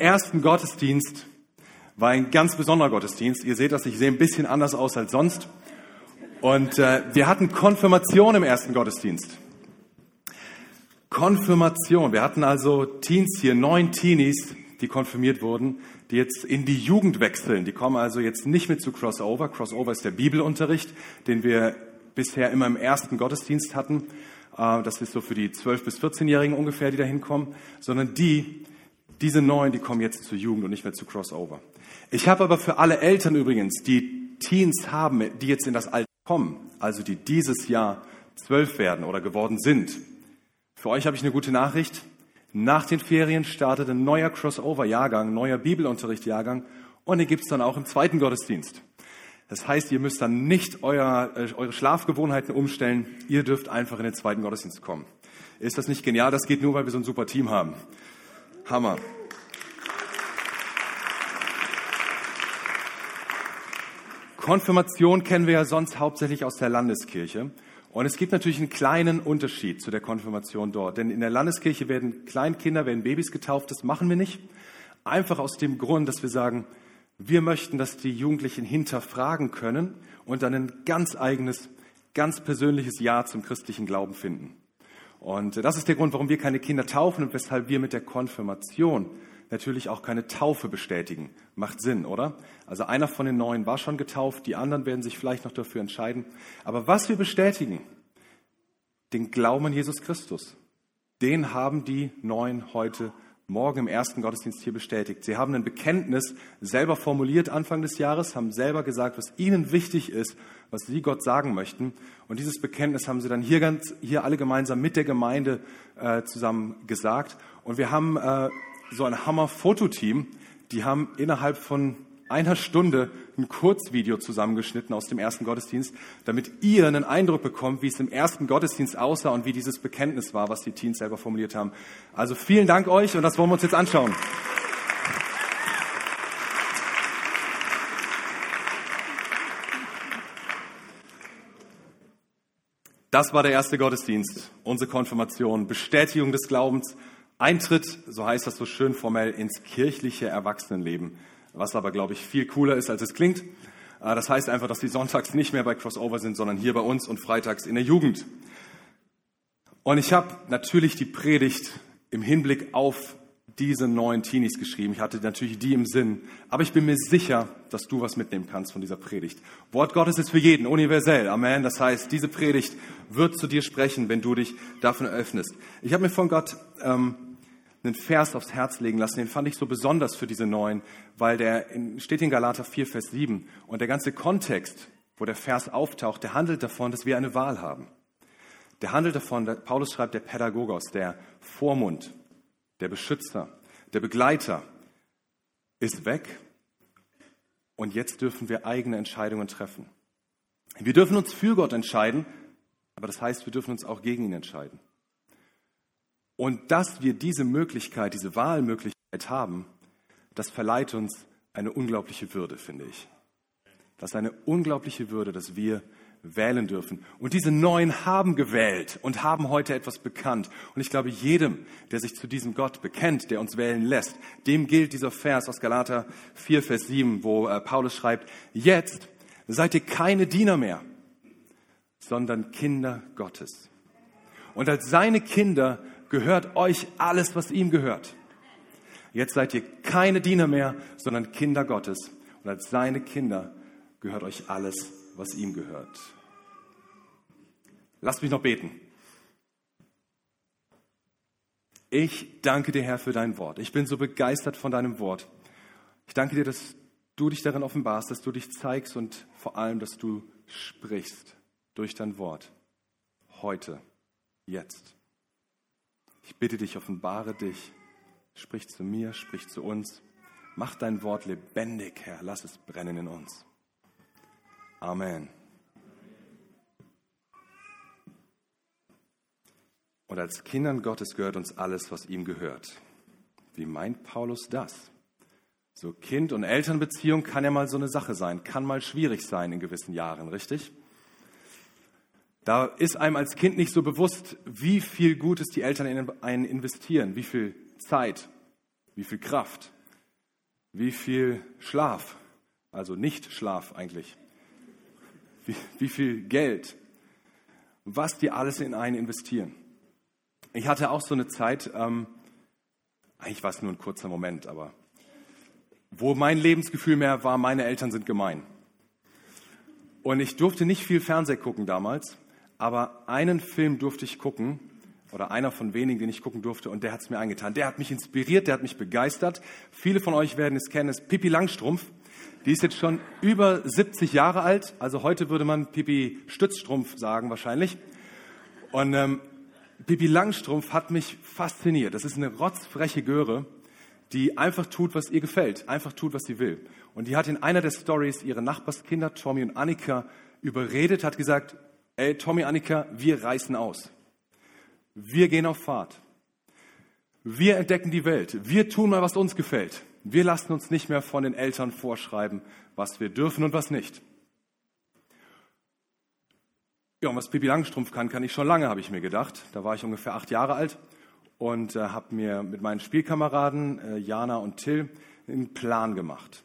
ersten Gottesdienst war ein ganz besonderer Gottesdienst. Ihr seht das, ich sehe ein bisschen anders aus als sonst. Und äh, wir hatten Konfirmation im ersten Gottesdienst. Konfirmation. Wir hatten also Teens hier, neun Teenies, die konfirmiert wurden, die jetzt in die Jugend wechseln. Die kommen also jetzt nicht mit zu Crossover. Crossover ist der Bibelunterricht, den wir bisher immer im ersten Gottesdienst hatten. Äh, das ist so für die 12- bis 14-Jährigen ungefähr, die da hinkommen. Sondern die, diese neuen, die kommen jetzt zur Jugend und nicht mehr zu Crossover. Ich habe aber für alle Eltern übrigens, die Teens haben, die jetzt in das Alter kommen, also die dieses Jahr zwölf werden oder geworden sind, für euch habe ich eine gute Nachricht. Nach den Ferien startet ein neuer Crossover-Jahrgang, neuer Bibelunterricht-Jahrgang und den gibt es dann auch im zweiten Gottesdienst. Das heißt, ihr müsst dann nicht euer, äh, eure Schlafgewohnheiten umstellen, ihr dürft einfach in den zweiten Gottesdienst kommen. Ist das nicht genial? Das geht nur, weil wir so ein super Team haben. Hammer. Konfirmation kennen wir ja sonst hauptsächlich aus der Landeskirche. Und es gibt natürlich einen kleinen Unterschied zu der Konfirmation dort. Denn in der Landeskirche werden Kleinkinder, werden Babys getauft. Das machen wir nicht. Einfach aus dem Grund, dass wir sagen, wir möchten, dass die Jugendlichen hinterfragen können und dann ein ganz eigenes, ganz persönliches Ja zum christlichen Glauben finden. Und das ist der Grund, warum wir keine Kinder taufen und weshalb wir mit der Konfirmation natürlich auch keine Taufe bestätigen. Macht Sinn, oder? Also einer von den neun war schon getauft, die anderen werden sich vielleicht noch dafür entscheiden. Aber was wir bestätigen, den Glauben an Jesus Christus, den haben die neun heute morgen im ersten Gottesdienst hier bestätigt. Sie haben ein Bekenntnis selber formuliert Anfang des Jahres, haben selber gesagt, was ihnen wichtig ist, was sie Gott sagen möchten. Und dieses Bekenntnis haben sie dann hier ganz, hier alle gemeinsam mit der Gemeinde äh, zusammen gesagt. Und wir haben äh, so ein Hammer-Fototeam. Die haben innerhalb von einer Stunde ein Kurzvideo zusammengeschnitten aus dem ersten Gottesdienst, damit ihr einen Eindruck bekommt, wie es im ersten Gottesdienst aussah und wie dieses Bekenntnis war, was die Teens selber formuliert haben. Also vielen Dank euch und das wollen wir uns jetzt anschauen. Das war der erste Gottesdienst, unsere Konfirmation, Bestätigung des Glaubens, Eintritt, so heißt das so schön formell, ins kirchliche Erwachsenenleben. Was aber, glaube ich, viel cooler ist, als es klingt. Äh, das heißt einfach, dass die sonntags nicht mehr bei Crossover sind, sondern hier bei uns und freitags in der Jugend. Und ich habe natürlich die Predigt im Hinblick auf diese neuen Teenies geschrieben. Ich hatte natürlich die im Sinn. Aber ich bin mir sicher, dass du was mitnehmen kannst von dieser Predigt. Wort Gottes ist für jeden, universell. Amen. Das heißt, diese Predigt wird zu dir sprechen, wenn du dich davon öffnest. Ich habe mir von Gott ähm, einen Vers aufs Herz legen lassen. Den fand ich so besonders für diese neuen, weil der steht in Galater 4, Vers 7. Und der ganze Kontext, wo der Vers auftaucht, der handelt davon, dass wir eine Wahl haben. Der handelt davon, Paulus schreibt, der Pädagogos, der Vormund, der Beschützer, der Begleiter ist weg. Und jetzt dürfen wir eigene Entscheidungen treffen. Wir dürfen uns für Gott entscheiden, aber das heißt, wir dürfen uns auch gegen ihn entscheiden. Und dass wir diese Möglichkeit, diese Wahlmöglichkeit haben, das verleiht uns eine unglaubliche Würde, finde ich. Das ist eine unglaubliche Würde, dass wir wählen dürfen. Und diese Neuen haben gewählt und haben heute etwas bekannt. Und ich glaube, jedem, der sich zu diesem Gott bekennt, der uns wählen lässt, dem gilt dieser Vers aus Galater 4, Vers 7, wo äh, Paulus schreibt, jetzt seid ihr keine Diener mehr, sondern Kinder Gottes. Und als seine Kinder gehört euch alles, was ihm gehört. Jetzt seid ihr keine Diener mehr, sondern Kinder Gottes. Und als seine Kinder gehört euch alles, was ihm gehört. Lasst mich noch beten. Ich danke dir, Herr, für dein Wort. Ich bin so begeistert von deinem Wort. Ich danke dir, dass du dich darin offenbarst, dass du dich zeigst und vor allem, dass du sprichst durch dein Wort. Heute, jetzt. Ich bitte dich, offenbare dich, sprich zu mir, sprich zu uns. Mach dein Wort lebendig, Herr. Lass es brennen in uns. Amen. Und als Kindern Gottes gehört uns alles, was ihm gehört. Wie meint Paulus das? So Kind- und Elternbeziehung kann ja mal so eine Sache sein, kann mal schwierig sein in gewissen Jahren, richtig? Da ist einem als Kind nicht so bewusst, wie viel Gutes die Eltern in einen investieren, wie viel Zeit, wie viel Kraft. wie viel Schlaf, also nicht Schlaf eigentlich, wie, wie viel Geld, was die alles in einen investieren. Ich hatte auch so eine Zeit, ähm, eigentlich war es nur ein kurzer Moment, aber wo mein Lebensgefühl mehr war, meine Eltern sind gemein. Und ich durfte nicht viel Fernseh gucken damals, aber einen Film durfte ich gucken, oder einer von wenigen, den ich gucken durfte, und der hat es mir angetan. Der hat mich inspiriert, der hat mich begeistert. Viele von euch werden es kennen, es ist Pippi Langstrumpf. Die ist jetzt schon über 70 Jahre alt, also heute würde man Pippi Stützstrumpf sagen wahrscheinlich. Und ähm, Pippi Langstrumpf hat mich fasziniert. Das ist eine rotzfreche Göre, die einfach tut, was ihr gefällt, einfach tut, was sie will. Und die hat in einer der Stories ihre Nachbarskinder Tommy und Annika überredet, hat gesagt, ey Tommy, Annika, wir reißen aus. Wir gehen auf Fahrt. Wir entdecken die Welt. Wir tun mal, was uns gefällt. Wir lassen uns nicht mehr von den Eltern vorschreiben, was wir dürfen und was nicht. Ja, und was Pippi Langstrumpf kann, kann ich schon lange, habe ich mir gedacht. Da war ich ungefähr acht Jahre alt und äh, habe mir mit meinen Spielkameraden äh, Jana und Till einen Plan gemacht.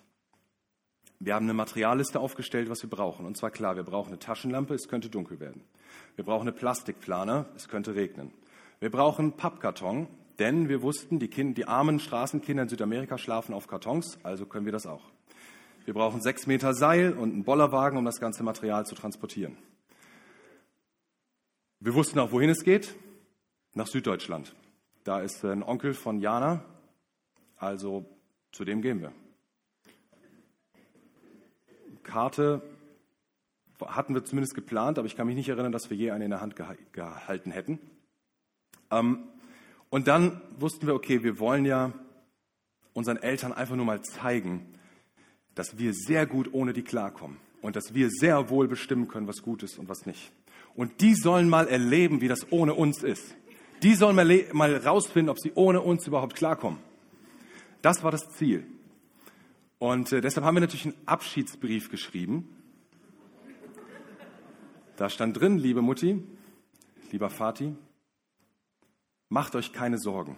Wir haben eine Materialliste aufgestellt, was wir brauchen. Und zwar klar, wir brauchen eine Taschenlampe, es könnte dunkel werden. Wir brauchen eine Plastikplane, es könnte regnen. Wir brauchen Pappkarton, denn wir wussten, die, kind, die armen Straßenkinder in Südamerika schlafen auf Kartons, also können wir das auch. Wir brauchen sechs Meter Seil und einen Bollerwagen, um das ganze Material zu transportieren. Wir wussten auch, wohin es geht. Nach Süddeutschland. Da ist ein Onkel von Jana, also zu dem gehen wir. Karte hatten wir zumindest geplant, aber ich kann mich nicht erinnern, dass wir je eine in der Hand gehalten hätten. Ähm, und dann wussten wir, okay, wir wollen ja unseren Eltern einfach nur mal zeigen, dass wir sehr gut ohne die klarkommen und dass wir sehr wohl bestimmen können, was gut ist und was nicht. Und die sollen mal erleben, wie das ohne uns ist. Die sollen mal, mal rausfinden, ob sie ohne uns überhaupt klarkommen. Das war das Ziel. Und äh, deshalb haben wir natürlich einen Abschiedsbrief geschrieben. Da stand drin, liebe Mutti, lieber Vati, macht euch keine Sorgen.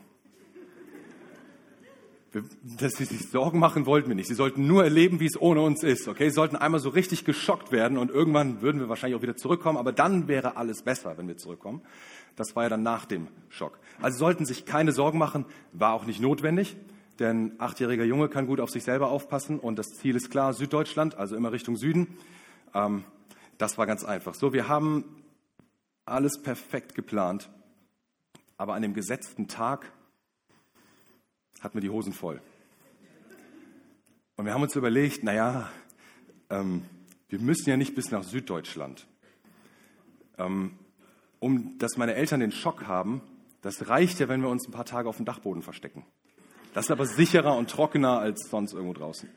Dass sie sich Sorgen machen wollten wir nicht. Sie sollten nur erleben, wie es ohne uns ist. Okay, sie sollten einmal so richtig geschockt werden und irgendwann würden wir wahrscheinlich auch wieder zurückkommen, aber dann wäre alles besser, wenn wir zurückkommen. Das war ja dann nach dem Schock. Also sollten sich keine Sorgen machen, war auch nicht notwendig. Denn achtjähriger Junge kann gut auf sich selber aufpassen und das Ziel ist klar, Süddeutschland, also immer Richtung Süden. Ähm, das war ganz einfach. So, wir haben alles perfekt geplant, aber an dem gesetzten Tag hatten wir die Hosen voll. Und wir haben uns überlegt, naja, ähm, wir müssen ja nicht bis nach Süddeutschland. Ähm, um dass meine Eltern den Schock haben, das reicht ja, wenn wir uns ein paar Tage auf dem Dachboden verstecken. Das ist aber sicherer und trockener als sonst irgendwo draußen.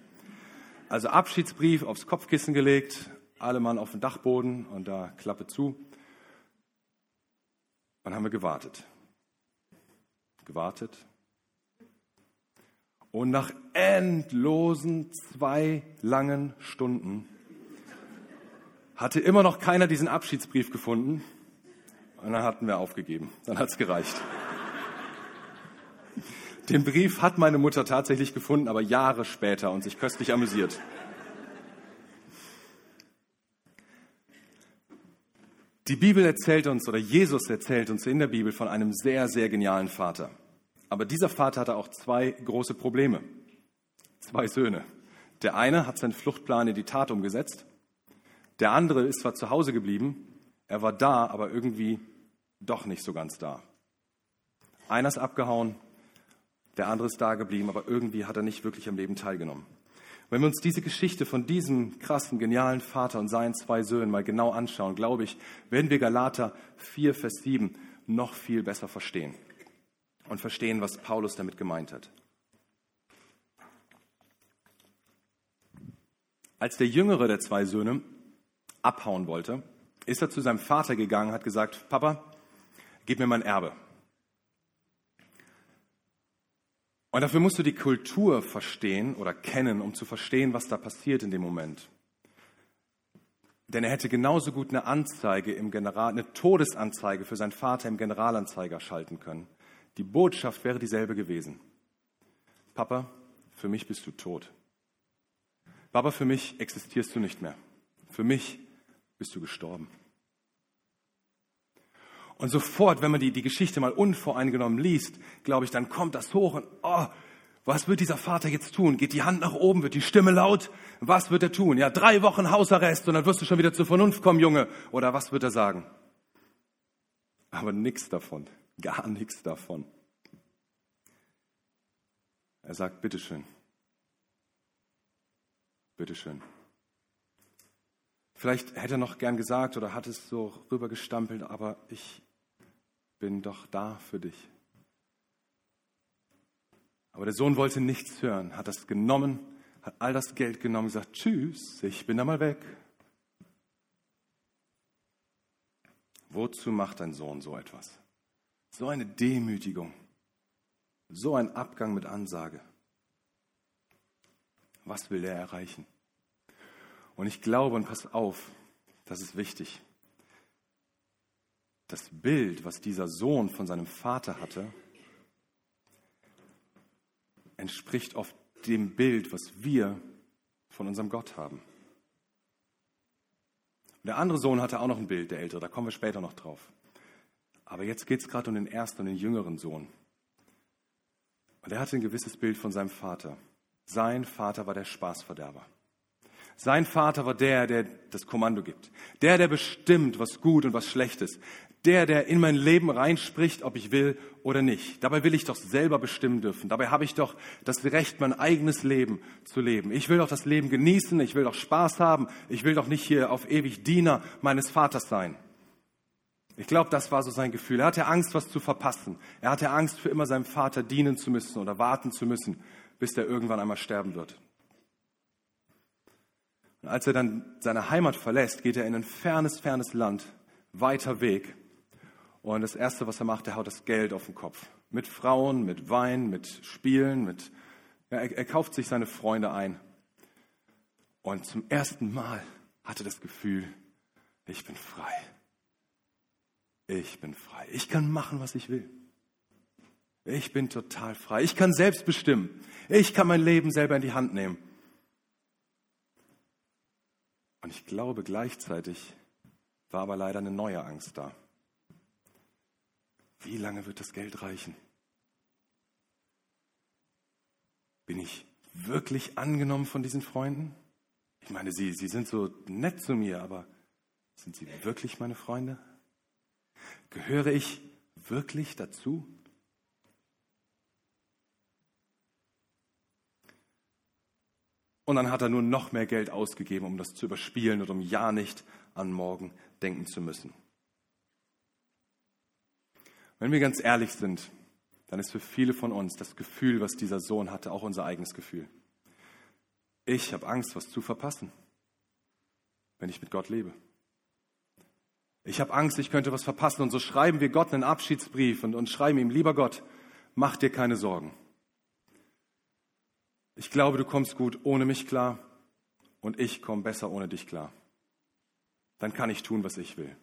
Also Abschiedsbrief aufs Kopfkissen gelegt, alle Mann auf den Dachboden und da Klappe zu. Dann haben wir gewartet. Gewartet. Und nach endlosen zwei langen Stunden hatte immer noch keiner diesen Abschiedsbrief gefunden. Und dann hatten wir aufgegeben. Dann hat es gereicht. Den Brief hat meine Mutter tatsächlich gefunden, aber Jahre später und sich köstlich amüsiert. Die Bibel erzählt uns, oder Jesus erzählt uns in der Bibel von einem sehr, sehr genialen Vater. Aber dieser Vater hatte auch zwei große Probleme. Zwei Söhne. Der eine hat seinen Fluchtplan in die Tat umgesetzt. Der andere ist zwar zu Hause geblieben, er war da, aber irgendwie doch nicht so ganz da. Einer ist abgehauen, der andere ist da geblieben, aber irgendwie hat er nicht wirklich am Leben teilgenommen. Wenn wir uns diese Geschichte von diesem krassen, genialen Vater und seinen zwei Söhnen mal genau anschauen, glaube ich, werden wir Galater 4, Vers 7 noch viel besser verstehen und verstehen, was Paulus damit gemeint hat. Als der jüngere der zwei Söhne abhauen wollte, ist er zu seinem Vater gegangen, hat gesagt, Papa, gib mir mein Erbe. Und dafür musst du die Kultur verstehen oder kennen, um zu verstehen, was da passiert in dem Moment. Denn er hätte genauso gut eine Anzeige im General, eine Todesanzeige für seinen Vater im Generalanzeiger schalten können. Die Botschaft wäre dieselbe gewesen. Papa, für mich bist du tot. Papa, für mich existierst du nicht mehr. Für mich bist du gestorben. Und sofort, wenn man die, die Geschichte mal unvoreingenommen liest, glaube ich, dann kommt das hoch und, oh, was wird dieser Vater jetzt tun? Geht die Hand nach oben, wird die Stimme laut? Was wird er tun? Ja, drei Wochen Hausarrest und dann wirst du schon wieder zur Vernunft kommen, Junge. Oder was wird er sagen? Aber nichts davon, gar nichts davon. Er sagt, bitteschön, bitteschön. Vielleicht hätte er noch gern gesagt oder hat es so rübergestampelt, aber ich bin doch da für dich. Aber der Sohn wollte nichts hören, hat das genommen, hat all das Geld genommen, gesagt, tschüss, ich bin da mal weg. Wozu macht ein Sohn so etwas? So eine Demütigung, so ein Abgang mit Ansage. Was will er erreichen? Und ich glaube, und pass auf, das ist wichtig, das Bild, was dieser Sohn von seinem Vater hatte, entspricht oft dem Bild, was wir von unserem Gott haben. Der andere Sohn hatte auch noch ein Bild, der ältere, da kommen wir später noch drauf. Aber jetzt geht es gerade um den ersten und den jüngeren Sohn. Und er hatte ein gewisses Bild von seinem Vater. Sein Vater war der Spaßverderber. Sein Vater war der, der das Kommando gibt. Der, der bestimmt, was gut und was schlecht ist der, der in mein Leben reinspricht, ob ich will oder nicht. Dabei will ich doch selber bestimmen dürfen. Dabei habe ich doch das Recht, mein eigenes Leben zu leben. Ich will doch das Leben genießen, ich will doch Spaß haben, ich will doch nicht hier auf ewig Diener meines Vaters sein. Ich glaube, das war so sein Gefühl. Er hatte Angst, was zu verpassen. Er hatte Angst, für immer seinem Vater dienen zu müssen oder warten zu müssen, bis er irgendwann einmal sterben wird. Und als er dann seine Heimat verlässt, geht er in ein fernes, fernes Land, weiter Weg und das Erste, was er macht, er haut das Geld auf den Kopf. Mit Frauen, mit Wein, mit Spielen, mit, ja, er, er kauft sich seine Freunde ein. Und zum ersten Mal hatte das Gefühl, ich bin frei. Ich bin frei. Ich kann machen, was ich will. Ich bin total frei. Ich kann selbst bestimmen. Ich kann mein Leben selber in die Hand nehmen. Und ich glaube, gleichzeitig war aber leider eine neue Angst da. Wie lange wird das Geld reichen? Bin ich wirklich angenommen von diesen Freunden? Ich meine, sie, sie sind so nett zu mir, aber sind sie wirklich meine Freunde? Gehöre ich wirklich dazu? Und dann hat er nur noch mehr Geld ausgegeben, um das zu überspielen und um ja nicht an morgen denken zu müssen. Wenn wir ganz ehrlich sind, dann ist für viele von uns das Gefühl, was dieser Sohn hatte, auch unser eigenes Gefühl. Ich habe Angst, was zu verpassen, wenn ich mit Gott lebe. Ich habe Angst, ich könnte was verpassen. Und so schreiben wir Gott einen Abschiedsbrief und, und schreiben ihm, lieber Gott, mach dir keine Sorgen. Ich glaube, du kommst gut ohne mich klar und ich komme besser ohne dich klar. Dann kann ich tun, was ich will.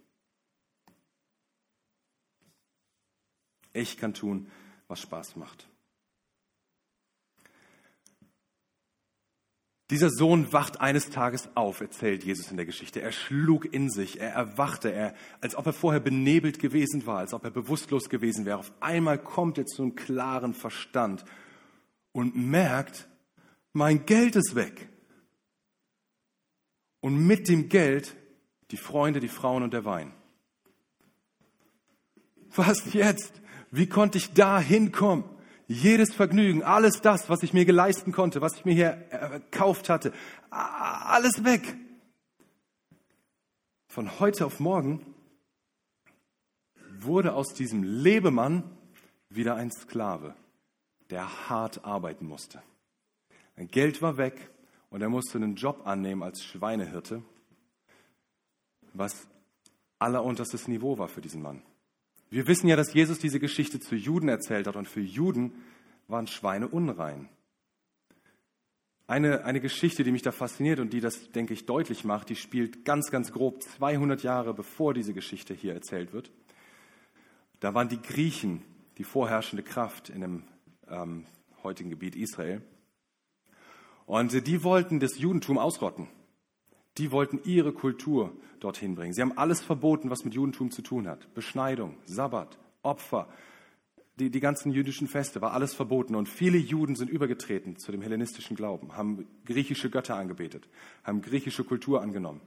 Ich kann tun, was Spaß macht. Dieser Sohn wacht eines Tages auf, erzählt Jesus in der Geschichte. Er schlug in sich, er erwachte, er, als ob er vorher benebelt gewesen war, als ob er bewusstlos gewesen wäre. Auf einmal kommt er zu einem klaren Verstand und merkt, mein Geld ist weg. Und mit dem Geld die Freunde, die Frauen und der Wein. Was jetzt? Wie konnte ich da hinkommen? Jedes Vergnügen, alles das, was ich mir geleisten konnte, was ich mir hier gekauft hatte, alles weg. Von heute auf morgen wurde aus diesem Lebemann wieder ein Sklave, der hart arbeiten musste. Sein Geld war weg und er musste einen Job annehmen als Schweinehirte, was allerunterstes Niveau war für diesen Mann. Wir wissen ja, dass Jesus diese Geschichte zu Juden erzählt hat und für Juden waren Schweine unrein. Eine, eine Geschichte, die mich da fasziniert und die das, denke ich, deutlich macht, die spielt ganz, ganz grob 200 Jahre bevor diese Geschichte hier erzählt wird. Da waren die Griechen die vorherrschende Kraft in dem ähm, heutigen Gebiet Israel. Und die wollten das Judentum ausrotten. Die wollten ihre Kultur dorthin bringen. Sie haben alles verboten, was mit Judentum zu tun hat. Beschneidung, Sabbat, Opfer, die, die ganzen jüdischen Feste, war alles verboten. Und viele Juden sind übergetreten zu dem hellenistischen Glauben, haben griechische Götter angebetet, haben griechische Kultur angenommen.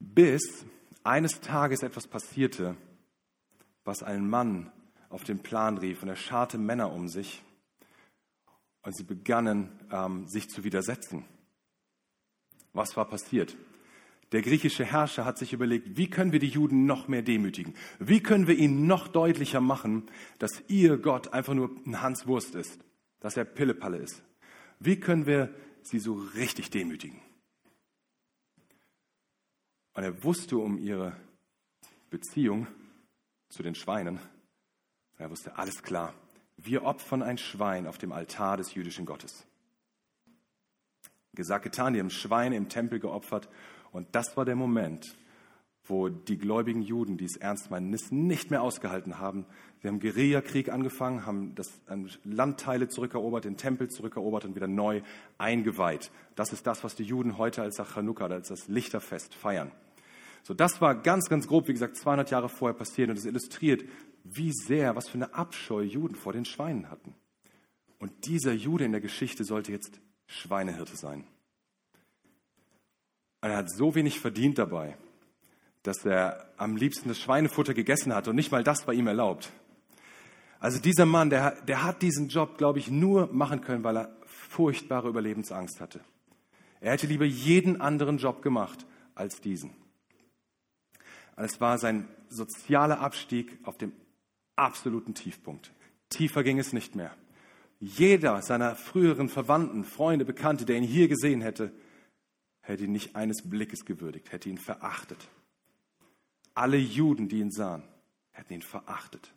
Bis eines Tages etwas passierte, was einen Mann auf den Plan rief und er scharte Männer um sich und sie begannen ähm, sich zu widersetzen. Was war passiert? Der griechische Herrscher hat sich überlegt, wie können wir die Juden noch mehr demütigen? Wie können wir ihnen noch deutlicher machen, dass ihr Gott einfach nur ein Hans Wurst ist, dass er Pillepalle ist? Wie können wir sie so richtig demütigen? Und er wusste um ihre Beziehung zu den Schweinen. Er wusste, alles klar, wir opfern ein Schwein auf dem Altar des jüdischen Gottes. Gesagt, getan, die haben Schweine im Tempel geopfert und das war der Moment, wo die gläubigen Juden, die es ernst meinen, es nicht mehr ausgehalten haben. Sie haben Guerillakrieg angefangen, haben das Landteile zurückerobert, den Tempel zurückerobert und wieder neu eingeweiht. Das ist das, was die Juden heute als Chanukka, als das Lichterfest feiern. So, das war ganz, ganz grob, wie gesagt, 200 Jahre vorher passiert und es illustriert, wie sehr, was für eine Abscheu Juden vor den Schweinen hatten. Und dieser Jude in der Geschichte sollte jetzt Schweinehirte sein. Und er hat so wenig verdient dabei, dass er am liebsten das Schweinefutter gegessen hat und nicht mal das war ihm erlaubt. Also dieser Mann, der, der hat diesen Job, glaube ich, nur machen können, weil er furchtbare Überlebensangst hatte. Er hätte lieber jeden anderen Job gemacht als diesen. Es war sein sozialer Abstieg auf dem absoluten Tiefpunkt. Tiefer ging es nicht mehr. Jeder seiner früheren Verwandten, Freunde, Bekannte, der ihn hier gesehen hätte, hätte ihn nicht eines Blickes gewürdigt, hätte ihn verachtet. Alle Juden, die ihn sahen, hätten ihn verachtet.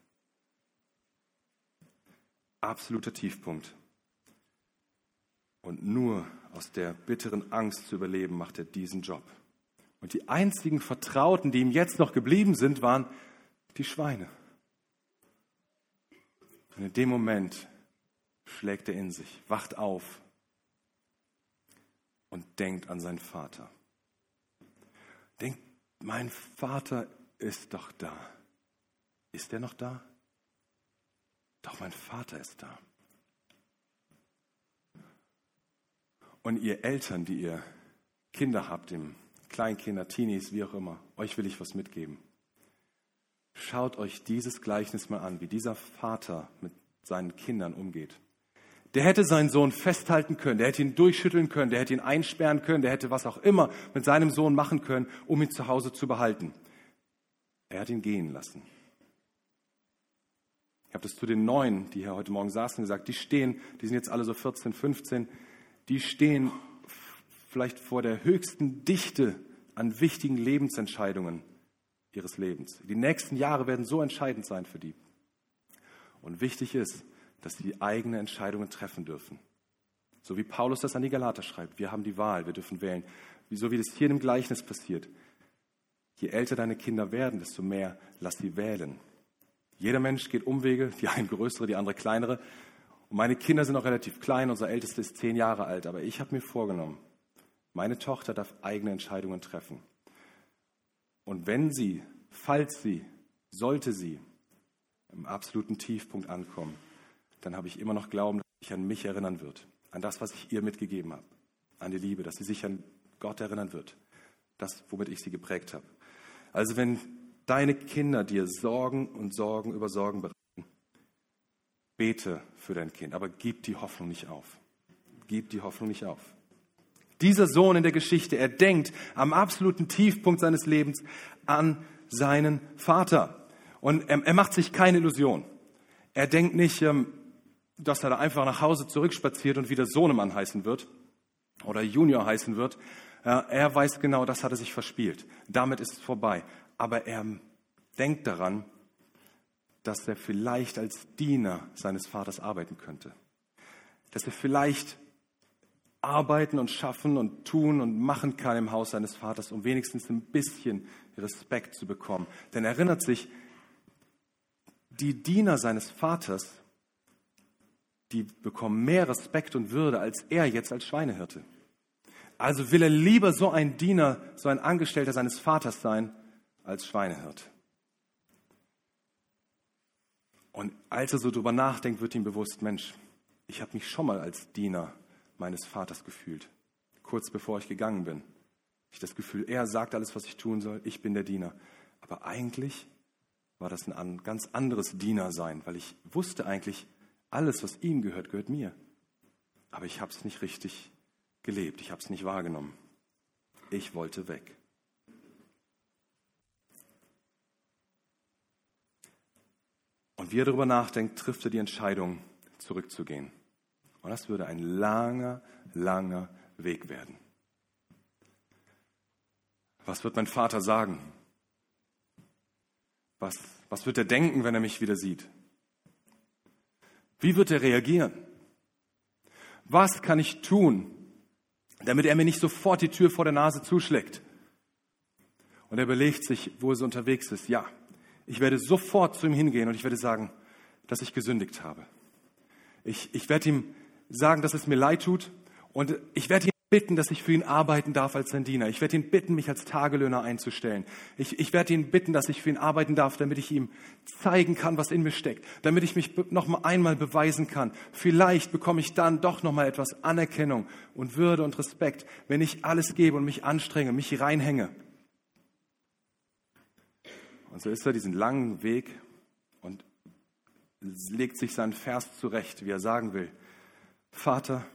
Absoluter Tiefpunkt. Und nur aus der bitteren Angst zu überleben, macht er diesen Job. Und die einzigen Vertrauten, die ihm jetzt noch geblieben sind, waren die Schweine. Und in dem Moment schlägt er in sich, wacht auf und denkt an seinen Vater. Denkt, mein Vater ist doch da. Ist er noch da? Doch mein Vater ist da. Und ihr Eltern, die ihr Kinder habt, im Kleinkinder, Teenies, wie auch immer, euch will ich was mitgeben. Schaut euch dieses Gleichnis mal an, wie dieser Vater mit seinen Kindern umgeht. Der hätte seinen Sohn festhalten können, der hätte ihn durchschütteln können, der hätte ihn einsperren können, der hätte was auch immer mit seinem Sohn machen können, um ihn zu Hause zu behalten. Er hat ihn gehen lassen. Ich habe das zu den Neuen, die hier heute Morgen saßen, gesagt, die stehen, die sind jetzt alle so 14, 15, die stehen vielleicht vor der höchsten Dichte an wichtigen Lebensentscheidungen ihres Lebens. Die nächsten Jahre werden so entscheidend sein für die. Und wichtig ist, dass sie eigene Entscheidungen treffen dürfen. So wie Paulus das an die Galater schreibt. Wir haben die Wahl, wir dürfen wählen. So wie das hier dem Gleichnis passiert. Je älter deine Kinder werden, desto mehr lass sie wählen. Jeder Mensch geht Umwege, die einen größere, die andere kleinere. Und meine Kinder sind auch relativ klein, unser ältester ist zehn Jahre alt. Aber ich habe mir vorgenommen, meine Tochter darf eigene Entscheidungen treffen. Und wenn sie, falls sie, sollte sie im absoluten Tiefpunkt ankommen, dann habe ich immer noch Glauben, dass sie sich an mich erinnern wird, an das, was ich ihr mitgegeben habe, an die Liebe, dass sie sich an Gott erinnern wird, das, womit ich sie geprägt habe. Also wenn deine Kinder dir Sorgen und Sorgen über Sorgen bereiten, bete für dein Kind, aber gib die Hoffnung nicht auf. Gib die Hoffnung nicht auf. Dieser Sohn in der Geschichte, er denkt am absoluten Tiefpunkt seines Lebens an seinen Vater. Und er, er macht sich keine Illusion. Er denkt nicht, ähm, dass er da einfach nach Hause zurückspaziert und wieder Sohnemann heißen wird oder Junior heißen wird. Er weiß genau, das hat er sich verspielt. Damit ist es vorbei. Aber er denkt daran, dass er vielleicht als Diener seines Vaters arbeiten könnte. Dass er vielleicht arbeiten und schaffen und tun und machen kann im Haus seines Vaters, um wenigstens ein bisschen Respekt zu bekommen. Denn er erinnert sich, die Diener seines Vaters, die bekommen mehr Respekt und Würde als er jetzt als Schweinehirte. Also will er lieber so ein Diener, so ein Angestellter seines Vaters sein, als Schweinehirt. Und als er so drüber nachdenkt, wird ihm bewusst, Mensch, ich habe mich schon mal als Diener meines Vaters gefühlt, kurz bevor ich gegangen bin. Ich das Gefühl, er sagt alles, was ich tun soll, ich bin der Diener. Aber eigentlich war das ein ganz anderes Dienersein, weil ich wusste eigentlich, alles, was ihm gehört, gehört mir. Aber ich habe es nicht richtig gelebt, ich habe es nicht wahrgenommen. Ich wollte weg. Und wie er darüber nachdenkt, trifft er die Entscheidung, zurückzugehen. Und das würde ein langer, langer Weg werden. Was wird mein Vater sagen? Was, was wird er denken, wenn er mich wieder sieht? Wie wird er reagieren? Was kann ich tun, damit er mir nicht sofort die Tür vor der Nase zuschlägt? Und er belegt sich, wo er unterwegs ist. Ja, ich werde sofort zu ihm hingehen und ich werde sagen, dass ich gesündigt habe. Ich, ich werde ihm sagen, dass es mir leid tut und ich werde ihn bitten, dass ich für ihn arbeiten darf als sein Diener. Ich werde ihn bitten, mich als Tagelöhner einzustellen. Ich, ich werde ihn bitten, dass ich für ihn arbeiten darf, damit ich ihm zeigen kann, was in mir steckt, damit ich mich noch mal einmal beweisen kann. Vielleicht bekomme ich dann doch noch mal etwas Anerkennung und Würde und Respekt, wenn ich alles gebe und mich anstrenge, mich reinhänge. Und so ist er diesen langen Weg und legt sich seinen Vers zurecht, wie er sagen will. Vater,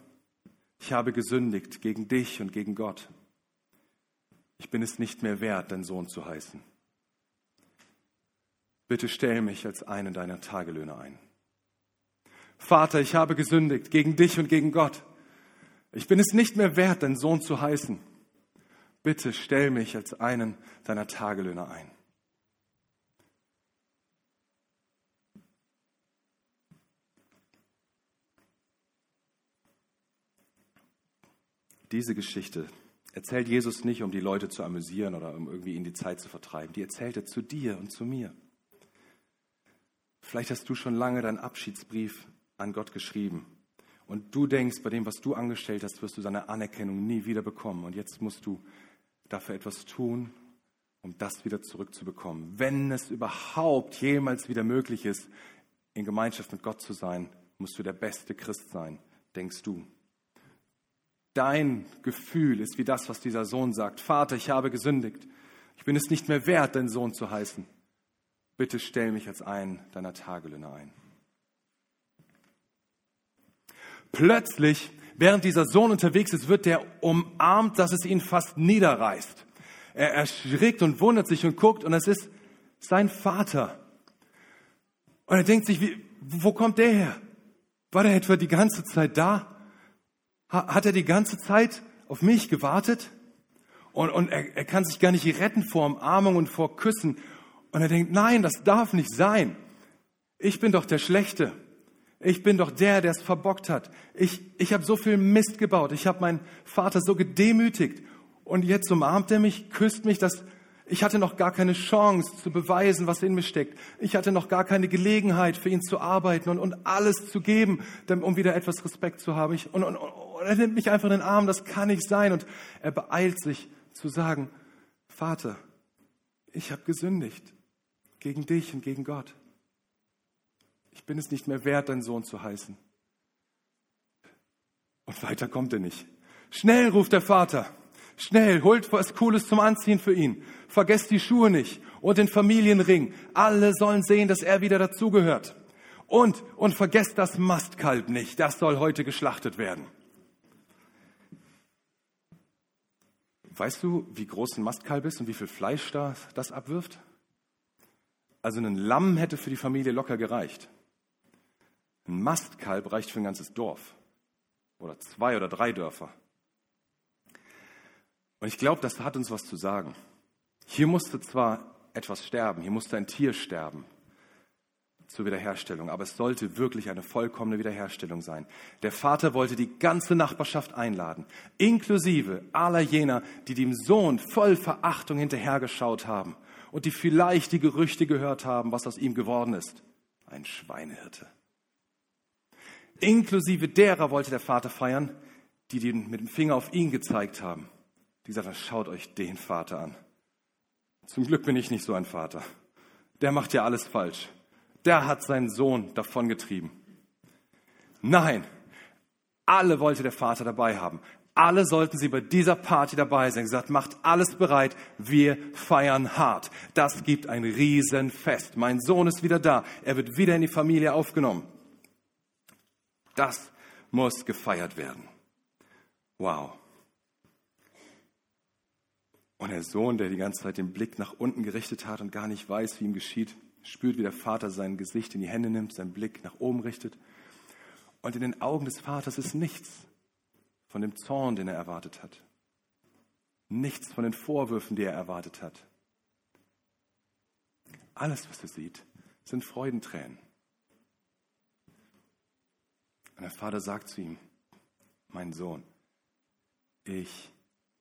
ich habe gesündigt gegen dich und gegen Gott. Ich bin es nicht mehr wert, dein Sohn zu heißen. Bitte stell mich als einen deiner Tagelöhne ein. Vater, ich habe gesündigt gegen dich und gegen Gott. Ich bin es nicht mehr wert, dein Sohn zu heißen. Bitte stell mich als einen deiner Tagelöhne ein. Diese Geschichte erzählt Jesus nicht, um die Leute zu amüsieren oder um irgendwie ihnen die Zeit zu vertreiben. Die erzählt er zu dir und zu mir. Vielleicht hast du schon lange deinen Abschiedsbrief an Gott geschrieben und du denkst, bei dem, was du angestellt hast, wirst du seine Anerkennung nie wieder bekommen. Und jetzt musst du dafür etwas tun, um das wieder zurückzubekommen. Wenn es überhaupt jemals wieder möglich ist, in Gemeinschaft mit Gott zu sein, musst du der beste Christ sein, denkst du dein Gefühl ist wie das, was dieser Sohn sagt. Vater, ich habe gesündigt. Ich bin es nicht mehr wert, dein Sohn zu heißen. Bitte stell mich als einen deiner Tagelöhne ein. Plötzlich, während dieser Sohn unterwegs ist, wird der umarmt, dass es ihn fast niederreißt. Er erschrickt und wundert sich und guckt und es ist sein Vater. Und er denkt sich, wie, wo kommt der her? War der etwa die ganze Zeit da? Hat er die ganze Zeit auf mich gewartet und, und er, er kann sich gar nicht retten vor Umarmung und vor Küssen. Und er denkt, nein, das darf nicht sein. Ich bin doch der Schlechte. Ich bin doch der, der es verbockt hat. Ich, ich habe so viel Mist gebaut. Ich habe meinen Vater so gedemütigt. Und jetzt umarmt er mich, küsst mich, dass ich hatte noch gar keine Chance zu beweisen, was in mir steckt. Ich hatte noch gar keine Gelegenheit, für ihn zu arbeiten und, und alles zu geben, um wieder etwas Respekt zu haben. Ich, und, und, und er nimmt mich einfach in den Arm, das kann nicht sein. Und er beeilt sich zu sagen, Vater, ich habe gesündigt gegen dich und gegen Gott. Ich bin es nicht mehr wert, dein Sohn zu heißen. Und weiter kommt er nicht. Schnell ruft der Vater. Schnell, holt was Cooles zum Anziehen für ihn. Vergesst die Schuhe nicht und den Familienring. Alle sollen sehen, dass er wieder dazugehört. Und, und vergesst das Mastkalb nicht. Das soll heute geschlachtet werden. Weißt du, wie groß ein Mastkalb ist und wie viel Fleisch da, das abwirft? Also ein Lamm hätte für die Familie locker gereicht. Ein Mastkalb reicht für ein ganzes Dorf. Oder zwei oder drei Dörfer. Und ich glaube, das hat uns was zu sagen. Hier musste zwar etwas sterben, hier musste ein Tier sterben zur Wiederherstellung, aber es sollte wirklich eine vollkommene Wiederherstellung sein. Der Vater wollte die ganze Nachbarschaft einladen, inklusive aller jener, die dem Sohn voll Verachtung hinterhergeschaut haben und die vielleicht die Gerüchte gehört haben, was aus ihm geworden ist. Ein Schweinehirte. Inklusive derer wollte der Vater feiern, die den, mit dem Finger auf ihn gezeigt haben. Die sagten, schaut euch den Vater an. Zum Glück bin ich nicht so ein Vater. Der macht ja alles falsch. Der hat seinen Sohn davongetrieben. Nein, alle wollte der Vater dabei haben. Alle sollten sie bei dieser Party dabei sein. Gesagt, macht alles bereit. Wir feiern hart. Das gibt ein Riesenfest. Mein Sohn ist wieder da. Er wird wieder in die Familie aufgenommen. Das muss gefeiert werden. Wow. Und der Sohn, der die ganze Zeit den Blick nach unten gerichtet hat und gar nicht weiß, wie ihm geschieht, spürt, wie der Vater sein Gesicht in die Hände nimmt, seinen Blick nach oben richtet. Und in den Augen des Vaters ist nichts von dem Zorn, den er erwartet hat. Nichts von den Vorwürfen, die er erwartet hat. Alles, was er sieht, sind Freudentränen. Und der Vater sagt zu ihm, mein Sohn, ich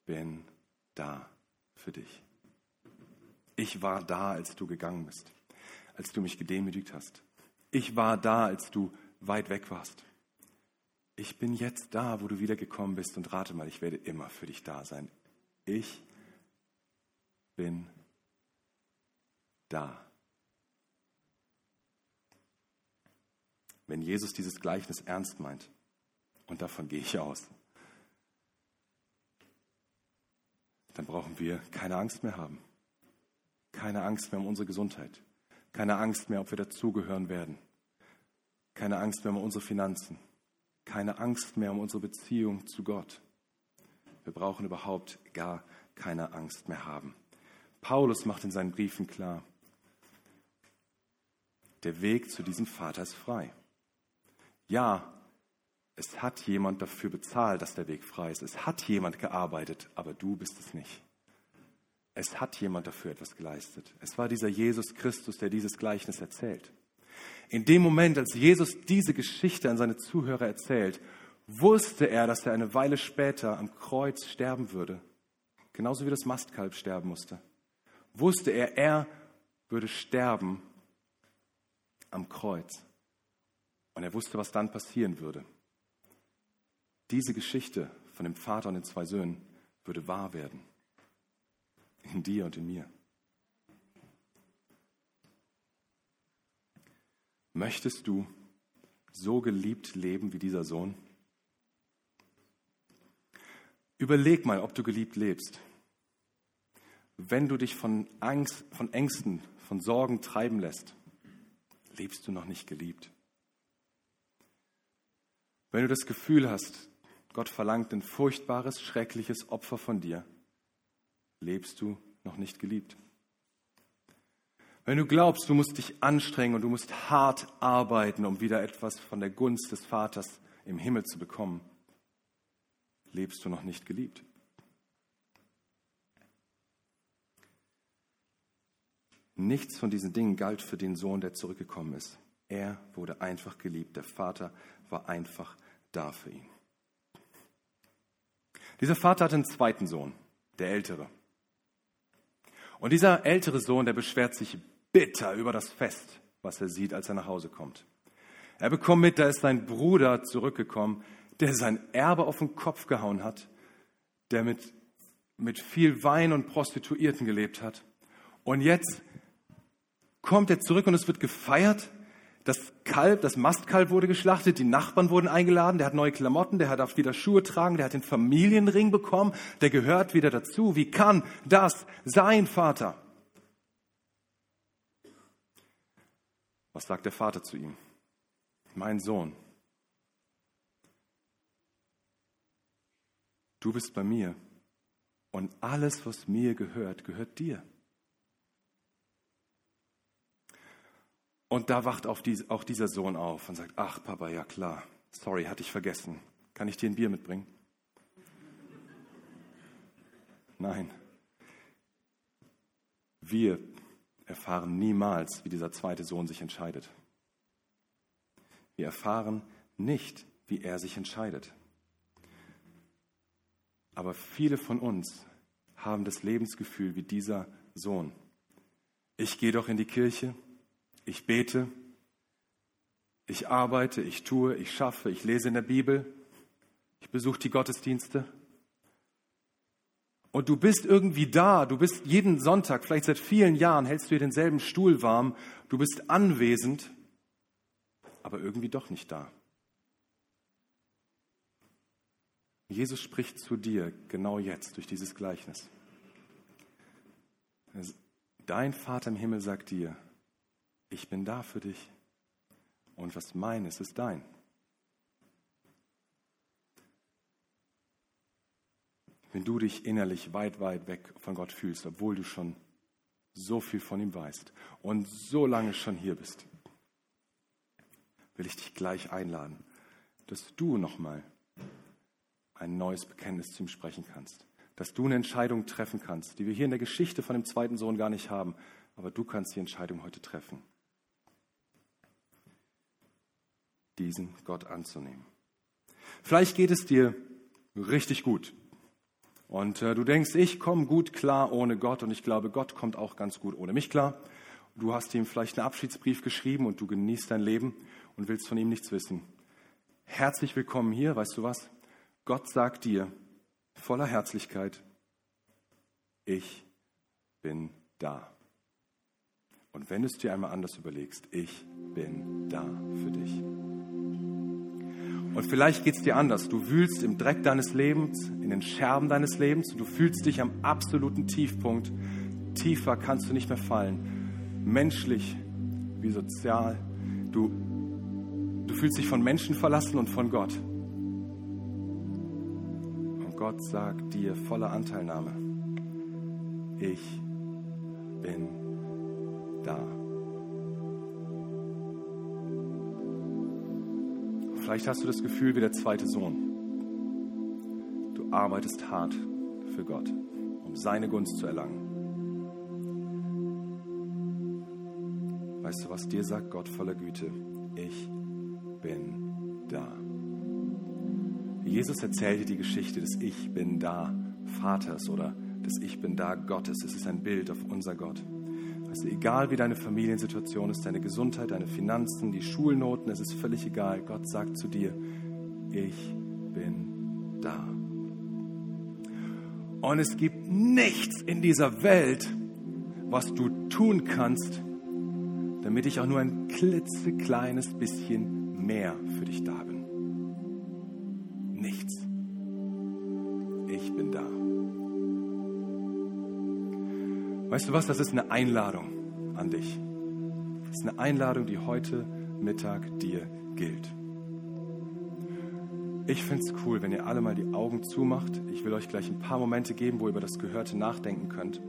bin da für dich. Ich war da, als du gegangen bist, als du mich gedemütigt hast. Ich war da, als du weit weg warst. Ich bin jetzt da, wo du wiedergekommen bist und rate mal, ich werde immer für dich da sein. Ich bin da. Wenn Jesus dieses Gleichnis ernst meint, und davon gehe ich aus, dann brauchen wir keine Angst mehr haben. Keine Angst mehr um unsere Gesundheit. Keine Angst mehr, ob wir dazugehören werden. Keine Angst mehr um unsere Finanzen. Keine Angst mehr um unsere Beziehung zu Gott. Wir brauchen überhaupt gar keine Angst mehr haben. Paulus macht in seinen Briefen klar, der Weg zu diesem Vater ist frei. Ja, es hat jemand dafür bezahlt, dass der Weg frei ist. Es hat jemand gearbeitet, aber du bist es nicht. Es hat jemand dafür etwas geleistet. Es war dieser Jesus Christus, der dieses Gleichnis erzählt. In dem Moment, als Jesus diese Geschichte an seine Zuhörer erzählt, wusste er, dass er eine Weile später am Kreuz sterben würde. Genauso wie das Mastkalb sterben musste. Wusste er, er würde sterben am Kreuz. Und er wusste, was dann passieren würde. Diese Geschichte von dem Vater und den zwei Söhnen würde wahr werden. In dir und in mir. Möchtest du so geliebt leben wie dieser Sohn? Überleg mal, ob du geliebt lebst. Wenn du dich von Angst, von Ängsten, von Sorgen treiben lässt, lebst du noch nicht geliebt. Wenn du das Gefühl hast, Gott verlangt ein furchtbares, schreckliches Opfer von dir, lebst du noch nicht geliebt. Wenn du glaubst, du musst dich anstrengen und du musst hart arbeiten, um wieder etwas von der Gunst des Vaters im Himmel zu bekommen, lebst du noch nicht geliebt. Nichts von diesen Dingen galt für den Sohn, der zurückgekommen ist. Er wurde einfach geliebt. Der Vater war einfach da für ihn. Dieser Vater hatte einen zweiten Sohn, der ältere. Und dieser ältere Sohn, der beschwert sich bitter über das Fest, was er sieht, als er nach Hause kommt. Er bekommt mit, da ist sein Bruder zurückgekommen, der sein Erbe auf den Kopf gehauen hat, der mit, mit viel Wein und Prostituierten gelebt hat. Und jetzt kommt er zurück und es wird gefeiert das Kalb, das Mastkalb wurde geschlachtet, die Nachbarn wurden eingeladen, der hat neue Klamotten, der hat wieder Schuhe tragen, der hat den Familienring bekommen, der gehört wieder dazu. Wie kann das sein, Vater? Was sagt der Vater zu ihm? Mein Sohn, du bist bei mir und alles, was mir gehört, gehört dir. Und da wacht auch dieser Sohn auf und sagt, ach Papa, ja klar, sorry, hatte ich vergessen. Kann ich dir ein Bier mitbringen? Nein. Wir erfahren niemals, wie dieser zweite Sohn sich entscheidet. Wir erfahren nicht, wie er sich entscheidet. Aber viele von uns haben das Lebensgefühl wie dieser Sohn. Ich gehe doch in die Kirche, ich bete, Ich arbeite, ich tue, ich schaffe, ich lese in der Bibel, ich besuche die Gottesdienste. Und du bist irgendwie da, du bist jeden Sonntag, vielleicht seit vielen Jahren, hältst du dir denselben Stuhl warm, du bist anwesend, aber irgendwie doch nicht da. Jesus spricht zu dir genau jetzt durch dieses Gleichnis. Dein Vater im Himmel sagt dir, ich bin da für dich und was mein ist, ist dein. Wenn du dich innerlich weit, weit weg von Gott fühlst, obwohl du schon so viel von ihm weißt und so lange schon hier bist, will ich dich gleich einladen, dass du nochmal ein neues Bekenntnis zu ihm sprechen kannst. Dass du eine Entscheidung treffen kannst, die wir hier in der Geschichte von dem zweiten Sohn gar nicht haben, aber du kannst die Entscheidung heute treffen. Diesen Gott anzunehmen. Vielleicht geht es dir richtig gut. Und äh, du denkst, ich komme gut klar ohne Gott und ich glaube, Gott kommt auch ganz gut ohne mich klar. Du hast ihm vielleicht einen Abschiedsbrief geschrieben und du genießt dein Leben und willst von ihm nichts wissen. Herzlich willkommen hier, weißt du was? Gott sagt dir voller Herzlichkeit, ich bin da. Und wenn du es dir einmal anders überlegst, ich bin da für dich. Und vielleicht geht es dir anders. Du wühlst im Dreck deines Lebens, in den Scherben deines Lebens und du fühlst dich am absoluten Tiefpunkt. Tiefer kannst du nicht mehr fallen. Menschlich wie sozial. Du, du fühlst dich von Menschen verlassen und von Gott. Gott sagt dir voller Anteilnahme, ich bin da. Vielleicht hast du das Gefühl wie der zweite Sohn. Du arbeitest hart für Gott, um seine Gunst zu erlangen. Weißt du, was dir sagt Gott voller Güte? Ich bin da. Jesus erzählte die Geschichte des Ich bin da Vaters oder des Ich bin da Gottes. Es ist ein Bild auf unser Gott. Also egal wie deine Familiensituation ist, deine Gesundheit, deine Finanzen, die Schulnoten, es ist völlig egal. Gott sagt zu dir, ich bin da. Und es gibt nichts in dieser Welt, was du tun kannst, damit ich auch nur ein klitzekleines bisschen mehr für dich da bin. Weißt du was, das ist eine Einladung an dich. Das ist eine Einladung, die heute Mittag dir gilt. Ich finde es cool, wenn ihr alle mal die Augen zumacht. Ich will euch gleich ein paar Momente geben, wo ihr über das Gehörte nachdenken könnt.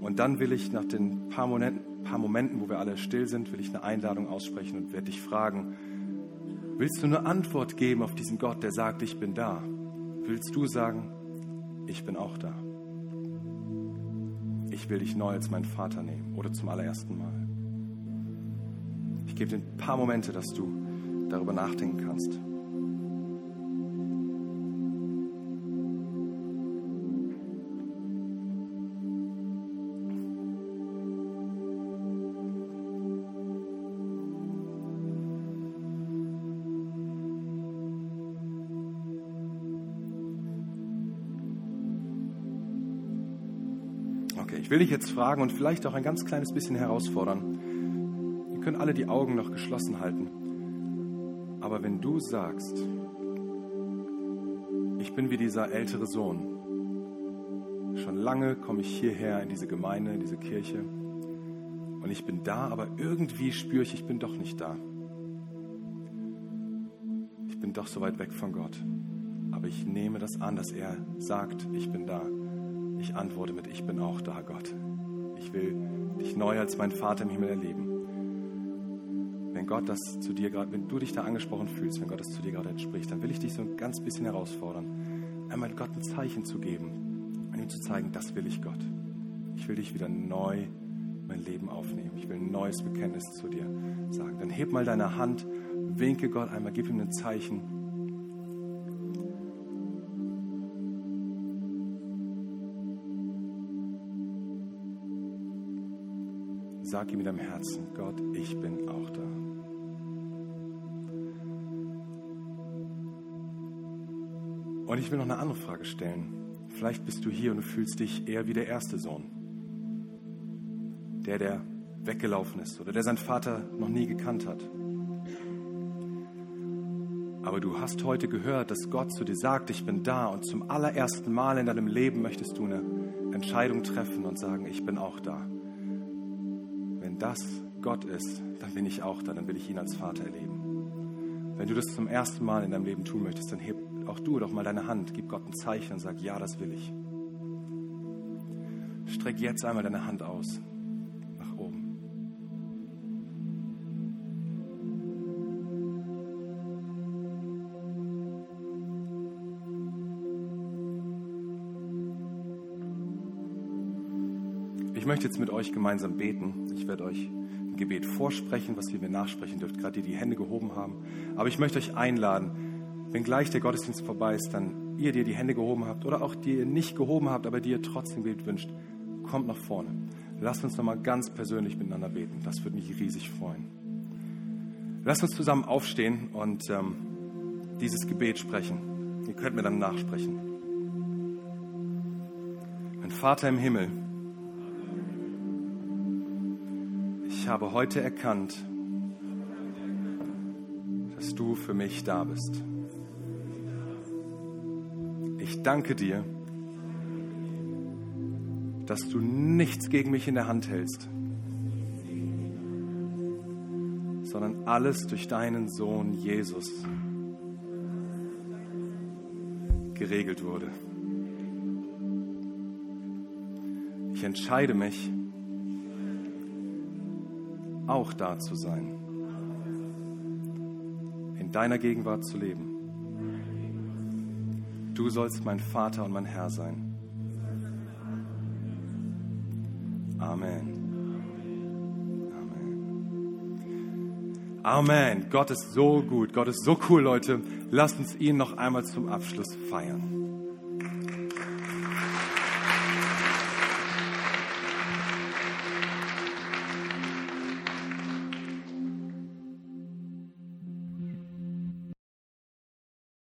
Und dann will ich nach den paar Momenten, paar Momenten, wo wir alle still sind, will ich eine Einladung aussprechen und werde dich fragen, willst du eine Antwort geben auf diesen Gott, der sagt, ich bin da? Willst du sagen, ich bin auch da? Ich will dich neu als meinen Vater nehmen oder zum allerersten Mal. Ich gebe dir ein paar Momente, dass du darüber nachdenken kannst. Will dich jetzt fragen und vielleicht auch ein ganz kleines bisschen herausfordern. Ihr könnt alle die Augen noch geschlossen halten. Aber wenn du sagst, ich bin wie dieser ältere Sohn, schon lange komme ich hierher in diese Gemeinde, in diese Kirche und ich bin da, aber irgendwie spüre ich, ich bin doch nicht da. Ich bin doch so weit weg von Gott. Aber ich nehme das an, dass er sagt, ich bin da. Ich antworte mit, ich bin auch da, Gott. Ich will dich neu als mein Vater im Himmel erleben. Wenn Gott das zu dir gerade, wenn du dich da angesprochen fühlst, wenn Gott das zu dir gerade entspricht, dann will ich dich so ein ganz bisschen herausfordern, einmal Gott ein Zeichen zu geben, an ihm zu zeigen, das will ich Gott. Ich will dich wieder neu mein Leben aufnehmen. Ich will ein neues Bekenntnis zu dir sagen. Dann heb mal deine Hand, winke Gott einmal, gib ihm ein Zeichen Sag ihm in deinem Herzen, Gott, ich bin auch da. Und ich will noch eine andere Frage stellen. Vielleicht bist du hier und du fühlst dich eher wie der erste Sohn. Der, der weggelaufen ist oder der seinen Vater noch nie gekannt hat. Aber du hast heute gehört, dass Gott zu dir sagt, ich bin da und zum allerersten Mal in deinem Leben möchtest du eine Entscheidung treffen und sagen, ich bin auch da. Wenn das Gott ist, dann bin ich auch da, dann will ich ihn als Vater erleben. Wenn du das zum ersten Mal in deinem Leben tun möchtest, dann heb auch du doch mal deine Hand, gib Gott ein Zeichen und sag, ja, das will ich. Streck jetzt einmal deine Hand aus. Ich möchte jetzt mit euch gemeinsam beten. Ich werde euch ein Gebet vorsprechen, was ihr mir nachsprechen dürft, gerade die die Hände gehoben haben. Aber ich möchte euch einladen, wenn gleich der Gottesdienst vorbei ist, dann ihr, die ihr die Hände gehoben habt oder auch die ihr nicht gehoben habt, aber die ihr trotzdem Gebet wünscht, kommt nach vorne. Lasst uns nochmal ganz persönlich miteinander beten. Das würde mich riesig freuen. Lasst uns zusammen aufstehen und ähm, dieses Gebet sprechen. Ihr könnt mir dann nachsprechen. Mein Vater im Himmel, ich habe heute erkannt, dass du für mich da bist. Ich danke dir, dass du nichts gegen mich in der Hand hältst, sondern alles durch deinen Sohn Jesus geregelt wurde. Ich entscheide mich, auch da zu sein, in deiner Gegenwart zu leben. Du sollst mein Vater und mein Herr sein. Amen. Amen. Gott ist so gut. Gott ist so cool, Leute. Lasst uns ihn noch einmal zum Abschluss feiern.